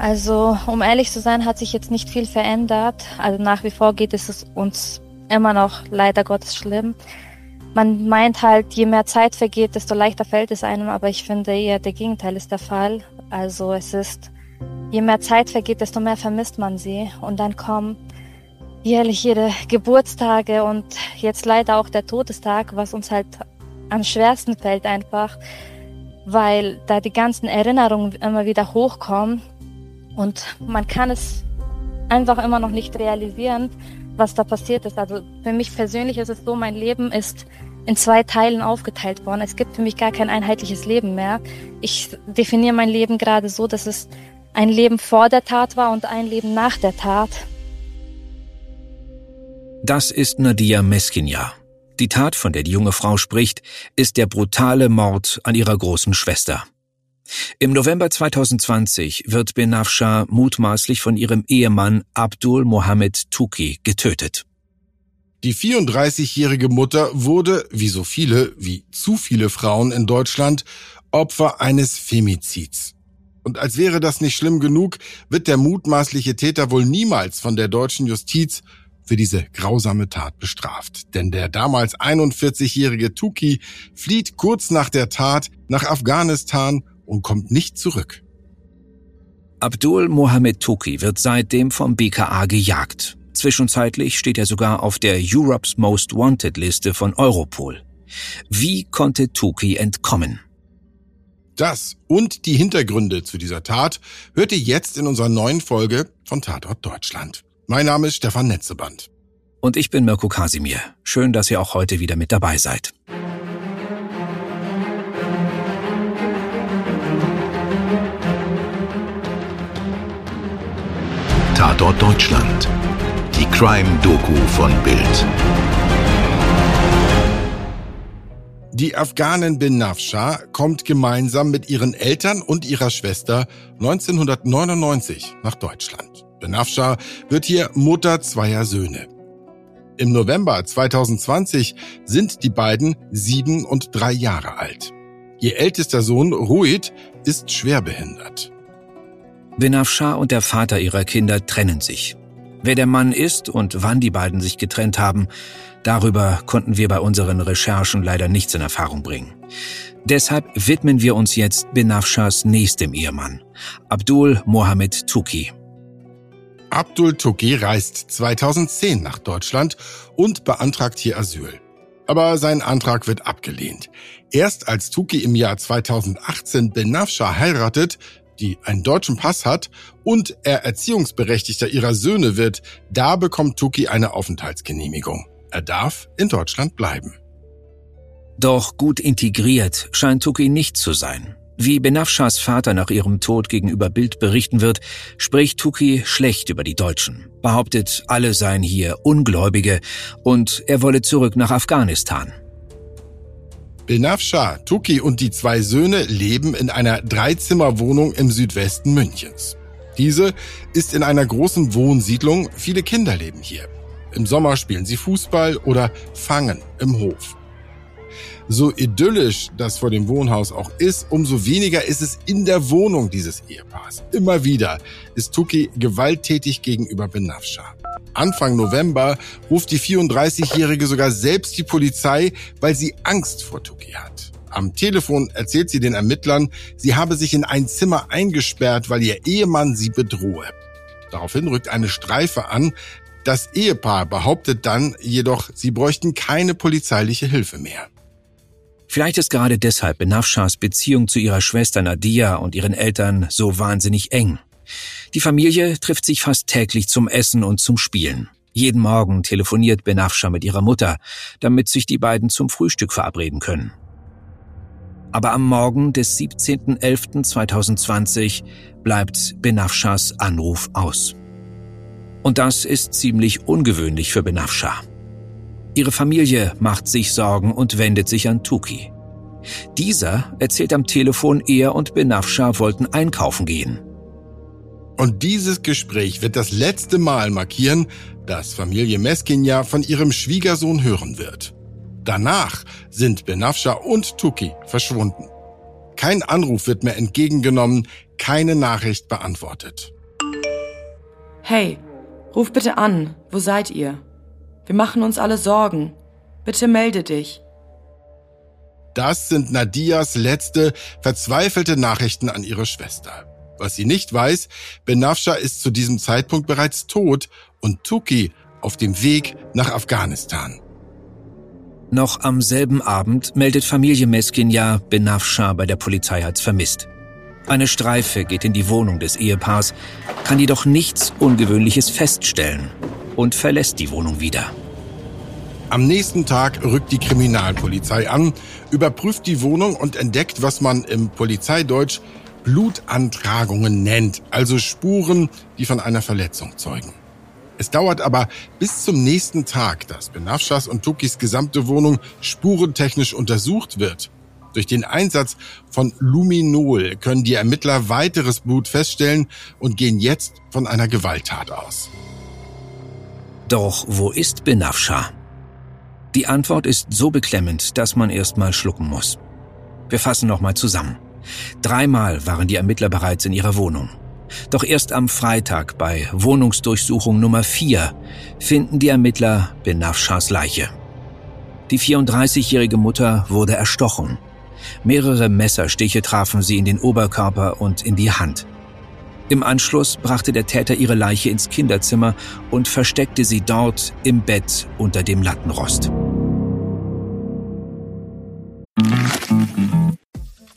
Also, um ehrlich zu sein, hat sich jetzt nicht viel verändert. Also nach wie vor geht es uns immer noch leider Gottes schlimm. Man meint halt, je mehr Zeit vergeht, desto leichter fällt es einem, aber ich finde eher der Gegenteil ist der Fall. Also es ist, je mehr Zeit vergeht, desto mehr vermisst man sie. Und dann kommen jährlich ihre Geburtstage und jetzt leider auch der Todestag, was uns halt am schwersten fällt einfach, weil da die ganzen Erinnerungen immer wieder hochkommen und man kann es einfach immer noch nicht realisieren, was da passiert ist. Also für mich persönlich ist es so, mein Leben ist in zwei Teilen aufgeteilt worden. Es gibt für mich gar kein einheitliches Leben mehr. Ich definiere mein Leben gerade so, dass es ein Leben vor der Tat war und ein Leben nach der Tat. Das ist Nadia Meskinja. Die Tat, von der die junge Frau spricht, ist der brutale Mord an ihrer großen Schwester. Im November 2020 wird Benafsha mutmaßlich von ihrem Ehemann Abdul Mohammed Tuki getötet. Die 34-jährige Mutter wurde, wie so viele, wie zu viele Frauen in Deutschland, Opfer eines Femizids. Und als wäre das nicht schlimm genug, wird der mutmaßliche Täter wohl niemals von der deutschen Justiz für diese grausame Tat bestraft. Denn der damals 41-jährige Tuki flieht kurz nach der Tat nach Afghanistan und kommt nicht zurück. Abdul Mohammed Tuki wird seitdem vom BKA gejagt. Zwischenzeitlich steht er sogar auf der Europe's Most Wanted Liste von Europol. Wie konnte Tuki entkommen? Das und die Hintergründe zu dieser Tat hört ihr jetzt in unserer neuen Folge von Tatort Deutschland. Mein Name ist Stefan Netzeband. Und ich bin Mirko Kasimir. Schön, dass ihr auch heute wieder mit dabei seid. Tatort Deutschland. Die Crime-Doku von Bild. Die Afghanin Bin Nafsha kommt gemeinsam mit ihren Eltern und ihrer Schwester 1999 nach Deutschland. Bin Nafsha wird hier Mutter zweier Söhne. Im November 2020 sind die beiden sieben und drei Jahre alt. Ihr ältester Sohn Ruid ist schwerbehindert. Benafshar und der Vater ihrer Kinder trennen sich. Wer der Mann ist und wann die beiden sich getrennt haben, darüber konnten wir bei unseren Recherchen leider nichts in Erfahrung bringen. Deshalb widmen wir uns jetzt Benafshas nächstem Ehemann, Abdul Mohammed Tuki. Abdul Tuki reist 2010 nach Deutschland und beantragt hier Asyl. Aber sein Antrag wird abgelehnt. Erst als Tuki im Jahr 2018 Benafsha heiratet, die einen deutschen Pass hat und er Erziehungsberechtigter ihrer Söhne wird, da bekommt Tuki eine Aufenthaltsgenehmigung. Er darf in Deutschland bleiben. Doch gut integriert scheint Tuki nicht zu sein. Wie Benafshas Vater nach ihrem Tod gegenüber Bild berichten wird, spricht Tuki schlecht über die Deutschen, behauptet, alle seien hier Ungläubige und er wolle zurück nach Afghanistan. Benafsha, Tuki und die zwei Söhne leben in einer Dreizimmerwohnung im Südwesten Münchens. Diese ist in einer großen Wohnsiedlung, viele Kinder leben hier. Im Sommer spielen sie Fußball oder fangen im Hof. So idyllisch das vor dem Wohnhaus auch ist, umso weniger ist es in der Wohnung dieses Ehepaars. Immer wieder ist Tuki gewalttätig gegenüber Benafsha. Anfang November ruft die 34-Jährige sogar selbst die Polizei, weil sie Angst vor Tuki hat. Am Telefon erzählt sie den Ermittlern, sie habe sich in ein Zimmer eingesperrt, weil ihr Ehemann sie bedrohe. Daraufhin rückt eine Streife an. Das Ehepaar behauptet dann jedoch, sie bräuchten keine polizeiliche Hilfe mehr. Vielleicht ist gerade deshalb Benafshas Beziehung zu ihrer Schwester Nadia und ihren Eltern so wahnsinnig eng. Die Familie trifft sich fast täglich zum Essen und zum Spielen. Jeden Morgen telefoniert Benafsha mit ihrer Mutter, damit sich die beiden zum Frühstück verabreden können. Aber am Morgen des 17.11.2020 bleibt Benafshas Anruf aus. Und das ist ziemlich ungewöhnlich für Benafsha. Ihre Familie macht sich Sorgen und wendet sich an Tuki. Dieser erzählt am Telefon, er und Benafsha wollten einkaufen gehen. Und dieses Gespräch wird das letzte Mal markieren, dass Familie Meskinja von ihrem Schwiegersohn hören wird. Danach sind Benafsha und Tuki verschwunden. Kein Anruf wird mehr entgegengenommen, keine Nachricht beantwortet. Hey, ruf bitte an. Wo seid ihr? Wir machen uns alle Sorgen. Bitte melde dich. Das sind Nadias letzte, verzweifelte Nachrichten an ihre Schwester. Was sie nicht weiß, Benafsha ist zu diesem Zeitpunkt bereits tot und Tuki auf dem Weg nach Afghanistan. Noch am selben Abend meldet Familie Meskinja Benafsha bei der Polizei als vermisst. Eine Streife geht in die Wohnung des Ehepaars, kann jedoch nichts Ungewöhnliches feststellen und verlässt die Wohnung wieder. Am nächsten Tag rückt die Kriminalpolizei an, überprüft die Wohnung und entdeckt, was man im Polizeideutsch Blutantragungen nennt, also Spuren, die von einer Verletzung zeugen. Es dauert aber bis zum nächsten Tag, dass Benafschas und Tukis gesamte Wohnung spurentechnisch untersucht wird. Durch den Einsatz von Luminol können die Ermittler weiteres Blut feststellen und gehen jetzt von einer Gewalttat aus. Doch wo ist Benafscha? Die Antwort ist so beklemmend, dass man erstmal schlucken muss. Wir fassen nochmal zusammen. Dreimal waren die Ermittler bereits in ihrer Wohnung. Doch erst am Freitag bei Wohnungsdurchsuchung Nummer 4 finden die Ermittler Benafschas Leiche. Die 34-jährige Mutter wurde erstochen. Mehrere Messerstiche trafen sie in den Oberkörper und in die Hand. Im Anschluss brachte der Täter ihre Leiche ins Kinderzimmer und versteckte sie dort im Bett unter dem Lattenrost.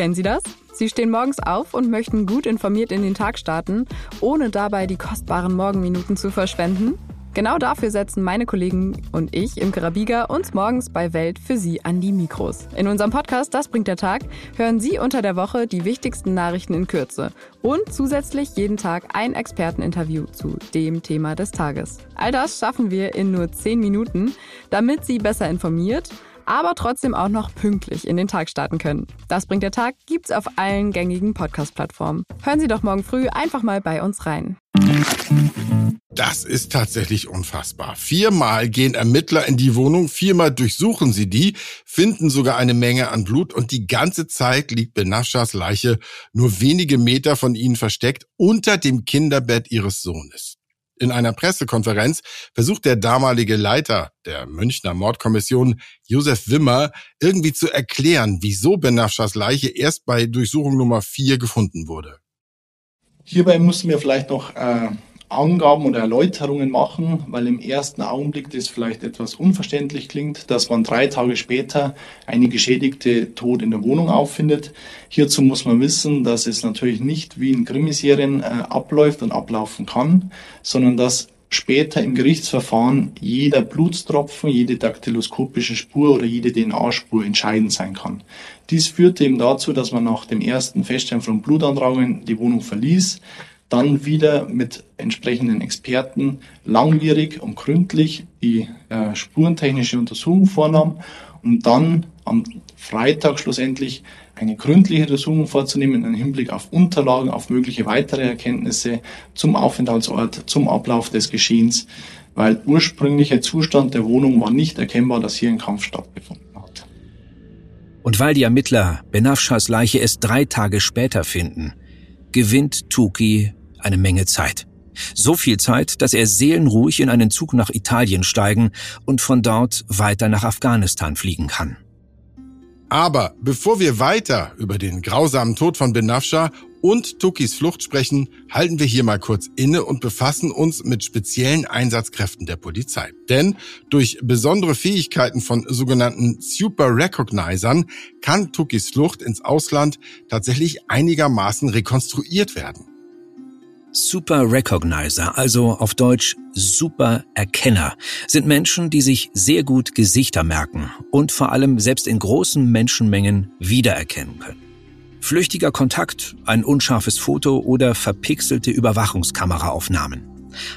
Kennen Sie das? Sie stehen morgens auf und möchten gut informiert in den Tag starten, ohne dabei die kostbaren Morgenminuten zu verschwenden? Genau dafür setzen meine Kollegen und ich im Karabiga uns morgens bei Welt für Sie an die Mikros. In unserem Podcast Das bringt der Tag hören Sie unter der Woche die wichtigsten Nachrichten in Kürze und zusätzlich jeden Tag ein Experteninterview zu dem Thema des Tages. All das schaffen wir in nur 10 Minuten, damit Sie besser informiert aber trotzdem auch noch pünktlich in den Tag starten können. Das bringt der Tag gibt's auf allen gängigen Podcast-Plattformen. Hören Sie doch morgen früh einfach mal bei uns rein. Das ist tatsächlich unfassbar. Viermal gehen Ermittler in die Wohnung, viermal durchsuchen sie die, finden sogar eine Menge an Blut und die ganze Zeit liegt Benafschas Leiche nur wenige Meter von ihnen versteckt unter dem Kinderbett ihres Sohnes. In einer Pressekonferenz versucht der damalige Leiter der Münchner Mordkommission, Josef Wimmer, irgendwie zu erklären, wieso Benafschas Leiche erst bei Durchsuchung Nummer 4 gefunden wurde. Hierbei mussten wir vielleicht noch äh, Angaben oder Erläuterungen machen, weil im ersten Augenblick das vielleicht etwas unverständlich klingt, dass man drei Tage später eine Geschädigte tot in der Wohnung auffindet. Hierzu muss man wissen, dass es natürlich nicht wie in Krimiserien äh, abläuft und ablaufen kann, sondern dass später im Gerichtsverfahren jeder Blutstropfen, jede daktyloskopische Spur oder jede DNA-Spur entscheidend sein kann. Dies führte eben dazu, dass man nach dem ersten Feststellen von Blutantragungen die Wohnung verließ, dann wieder mit entsprechenden Experten langwierig und gründlich die äh, spurentechnische Untersuchung vornahm, um dann am Freitag schlussendlich eine gründliche Untersuchung vorzunehmen im Hinblick auf Unterlagen, auf mögliche weitere Erkenntnisse zum Aufenthaltsort, zum Ablauf des Geschehens, weil ursprünglicher Zustand der Wohnung war nicht erkennbar, dass hier ein Kampf stattgefunden hat. Und weil die Ermittler Benafschas Leiche erst drei Tage später finden, gewinnt Tuki eine Menge Zeit. So viel Zeit, dass er seelenruhig in einen Zug nach Italien steigen und von dort weiter nach Afghanistan fliegen kann. Aber bevor wir weiter über den grausamen Tod von Benafsha und Tukis Flucht sprechen, halten wir hier mal kurz inne und befassen uns mit speziellen Einsatzkräften der Polizei. Denn durch besondere Fähigkeiten von sogenannten Super Recognizern kann Tukis Flucht ins Ausland tatsächlich einigermaßen rekonstruiert werden. Super Recognizer, also auf Deutsch Super Erkenner, sind Menschen, die sich sehr gut Gesichter merken und vor allem selbst in großen Menschenmengen wiedererkennen können. Flüchtiger Kontakt, ein unscharfes Foto oder verpixelte Überwachungskameraaufnahmen.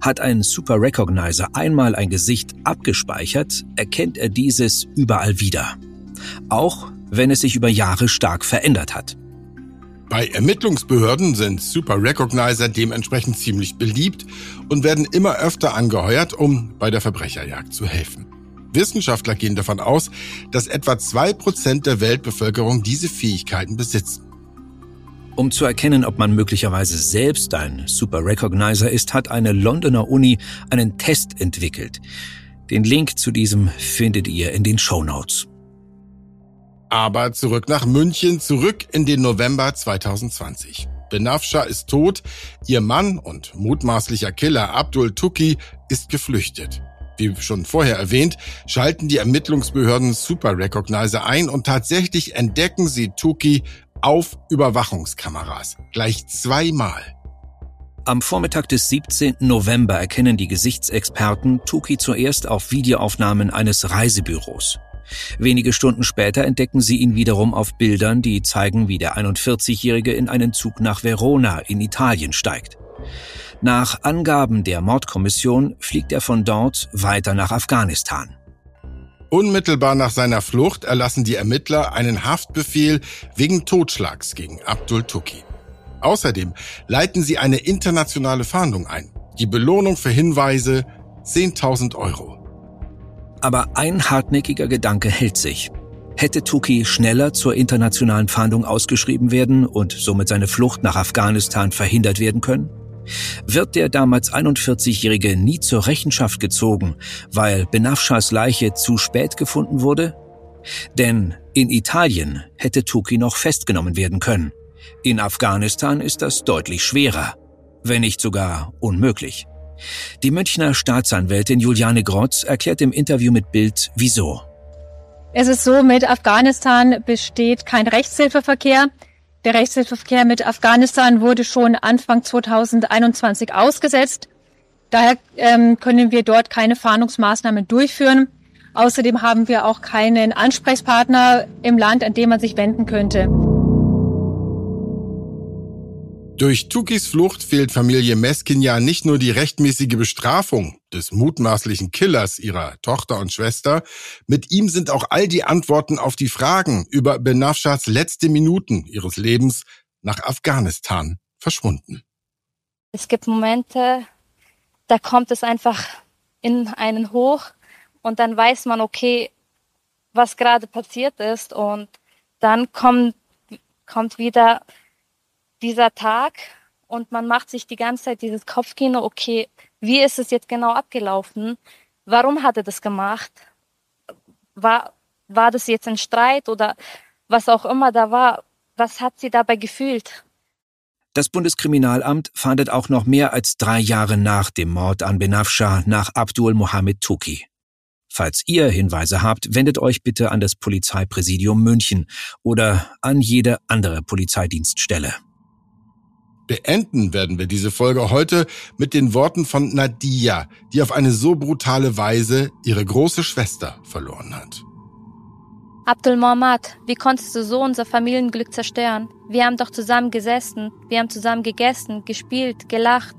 Hat ein Super Recognizer einmal ein Gesicht abgespeichert, erkennt er dieses überall wieder. Auch wenn es sich über Jahre stark verändert hat. Bei Ermittlungsbehörden sind Super Recognizer dementsprechend ziemlich beliebt und werden immer öfter angeheuert, um bei der Verbrecherjagd zu helfen. Wissenschaftler gehen davon aus, dass etwa zwei Prozent der Weltbevölkerung diese Fähigkeiten besitzen. Um zu erkennen, ob man möglicherweise selbst ein Super Recognizer ist, hat eine Londoner Uni einen Test entwickelt. Den Link zu diesem findet ihr in den Show Notes. Aber zurück nach München, zurück in den November 2020. Benafsha ist tot, ihr Mann und mutmaßlicher Killer Abdul Tuki ist geflüchtet. Wie schon vorher erwähnt, schalten die Ermittlungsbehörden Super Recognizer ein und tatsächlich entdecken sie Tuki auf Überwachungskameras. Gleich zweimal. Am Vormittag des 17. November erkennen die Gesichtsexperten Tuki zuerst auf Videoaufnahmen eines Reisebüros. Wenige Stunden später entdecken sie ihn wiederum auf Bildern, die zeigen, wie der 41-Jährige in einen Zug nach Verona in Italien steigt. Nach Angaben der Mordkommission fliegt er von dort weiter nach Afghanistan. Unmittelbar nach seiner Flucht erlassen die Ermittler einen Haftbefehl wegen Totschlags gegen Abdul Tuki. Außerdem leiten sie eine internationale Fahndung ein. Die Belohnung für Hinweise 10.000 Euro. Aber ein hartnäckiger Gedanke hält sich. Hätte Tuki schneller zur internationalen Fahndung ausgeschrieben werden und somit seine Flucht nach Afghanistan verhindert werden können? Wird der damals 41-Jährige nie zur Rechenschaft gezogen, weil Benafschas Leiche zu spät gefunden wurde? Denn in Italien hätte Tuki noch festgenommen werden können. In Afghanistan ist das deutlich schwerer, wenn nicht sogar unmöglich. Die Münchner Staatsanwältin Juliane Grotz erklärt im Interview mit Bild, wieso. Es ist so, mit Afghanistan besteht kein Rechtshilfeverkehr. Der Rechtshilfeverkehr mit Afghanistan wurde schon Anfang 2021 ausgesetzt. Daher ähm, können wir dort keine Fahndungsmaßnahmen durchführen. Außerdem haben wir auch keinen Ansprechpartner im Land, an dem man sich wenden könnte. Durch Tukis Flucht fehlt Familie Meskin ja nicht nur die rechtmäßige Bestrafung des mutmaßlichen Killers ihrer Tochter und Schwester, mit ihm sind auch all die Antworten auf die Fragen über Benafshas letzte Minuten ihres Lebens nach Afghanistan verschwunden. Es gibt Momente, da kommt es einfach in einen hoch und dann weiß man, okay, was gerade passiert ist und dann kommt, kommt wieder dieser Tag und man macht sich die ganze Zeit dieses Kopfkino, okay, wie ist es jetzt genau abgelaufen? Warum hat er das gemacht? War, war das jetzt ein Streit oder was auch immer da war? Was hat sie dabei gefühlt? Das Bundeskriminalamt fahndet auch noch mehr als drei Jahre nach dem Mord an Benafsha nach Abdul Mohammed Tuki. Falls ihr Hinweise habt, wendet euch bitte an das Polizeipräsidium München oder an jede andere Polizeidienststelle. Beenden werden wir diese Folge heute mit den Worten von Nadia, die auf eine so brutale Weise ihre große Schwester verloren hat. Abdul Mohammad, wie konntest du so unser Familienglück zerstören? Wir haben doch zusammen gesessen, wir haben zusammen gegessen, gespielt, gelacht.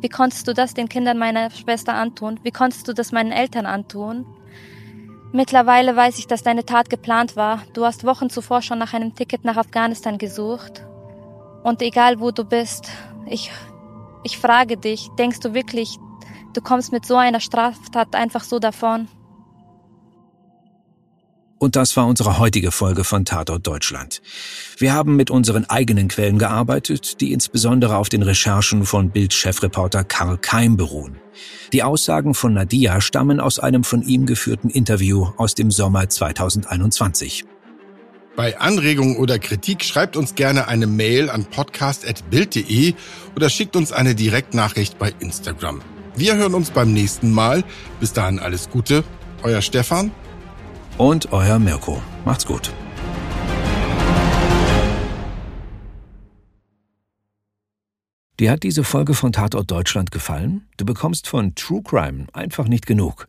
Wie konntest du das den Kindern meiner Schwester antun? Wie konntest du das meinen Eltern antun? Mittlerweile weiß ich, dass deine Tat geplant war. Du hast Wochen zuvor schon nach einem Ticket nach Afghanistan gesucht. Und egal wo du bist, ich, ich frage dich, denkst du wirklich, du kommst mit so einer Straftat einfach so davon? Und das war unsere heutige Folge von Tatort Deutschland. Wir haben mit unseren eigenen Quellen gearbeitet, die insbesondere auf den Recherchen von Bild-Chefreporter Karl Keim beruhen. Die Aussagen von Nadia stammen aus einem von ihm geführten Interview aus dem Sommer 2021. Bei Anregungen oder Kritik schreibt uns gerne eine Mail an podcast.bild.de oder schickt uns eine Direktnachricht bei Instagram. Wir hören uns beim nächsten Mal. Bis dahin alles Gute. Euer Stefan. Und euer Mirko. Macht's gut. Dir hat diese Folge von Tatort Deutschland gefallen? Du bekommst von True Crime einfach nicht genug.